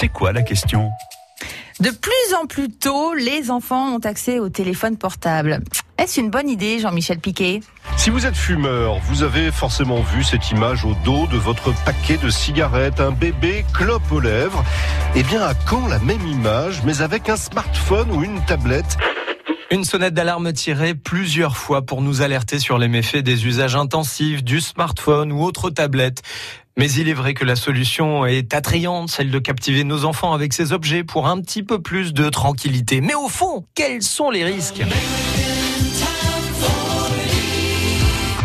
C'est quoi la question? De plus en plus tôt, les enfants ont accès au téléphone portable. Est-ce une bonne idée, Jean-Michel Piquet? Si vous êtes fumeur, vous avez forcément vu cette image au dos de votre paquet de cigarettes, un bébé clope aux lèvres. Eh bien, à quand la même image, mais avec un smartphone ou une tablette? Une sonnette d'alarme tirée plusieurs fois pour nous alerter sur les méfaits des usages intensifs du smartphone ou autres tablettes. Mais il est vrai que la solution est attrayante, celle de captiver nos enfants avec ces objets pour un petit peu plus de tranquillité. Mais au fond, quels sont les risques?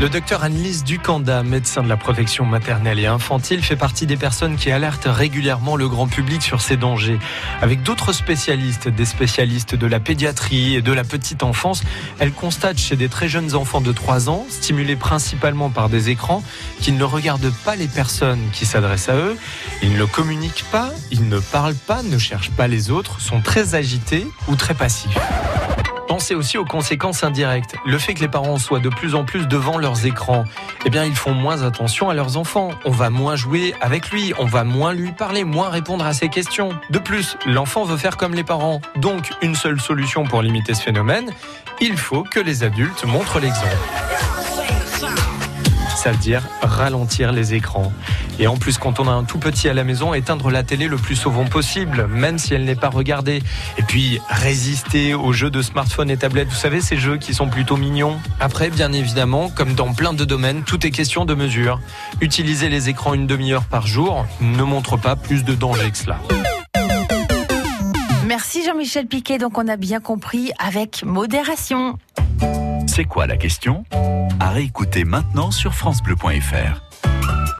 Le docteur Annelise Ducanda, médecin de la protection maternelle et infantile, fait partie des personnes qui alertent régulièrement le grand public sur ces dangers. Avec d'autres spécialistes, des spécialistes de la pédiatrie et de la petite enfance, elle constate chez des très jeunes enfants de 3 ans, stimulés principalement par des écrans, qu'ils ne regardent pas les personnes qui s'adressent à eux, ils ne communiquent pas, ils ne parlent pas, ne cherchent pas les autres, sont très agités ou très passifs. Pensez aussi aux conséquences indirectes. Le fait que les parents soient de plus en plus devant leurs écrans, eh bien, ils font moins attention à leurs enfants. On va moins jouer avec lui, on va moins lui parler, moins répondre à ses questions. De plus, l'enfant veut faire comme les parents. Donc, une seule solution pour limiter ce phénomène, il faut que les adultes montrent l'exemple ça veut dire ralentir les écrans. Et en plus, quand on a un tout petit à la maison, éteindre la télé le plus souvent possible, même si elle n'est pas regardée. Et puis, résister aux jeux de smartphone et tablettes. Vous savez, ces jeux qui sont plutôt mignons. Après, bien évidemment, comme dans plein de domaines, tout est question de mesure. Utiliser les écrans une demi-heure par jour ne montre pas plus de danger que cela. Merci Jean-Michel Piquet. Donc, on a bien compris avec modération. C'est quoi la question? À réécouter maintenant sur FranceBleu.fr.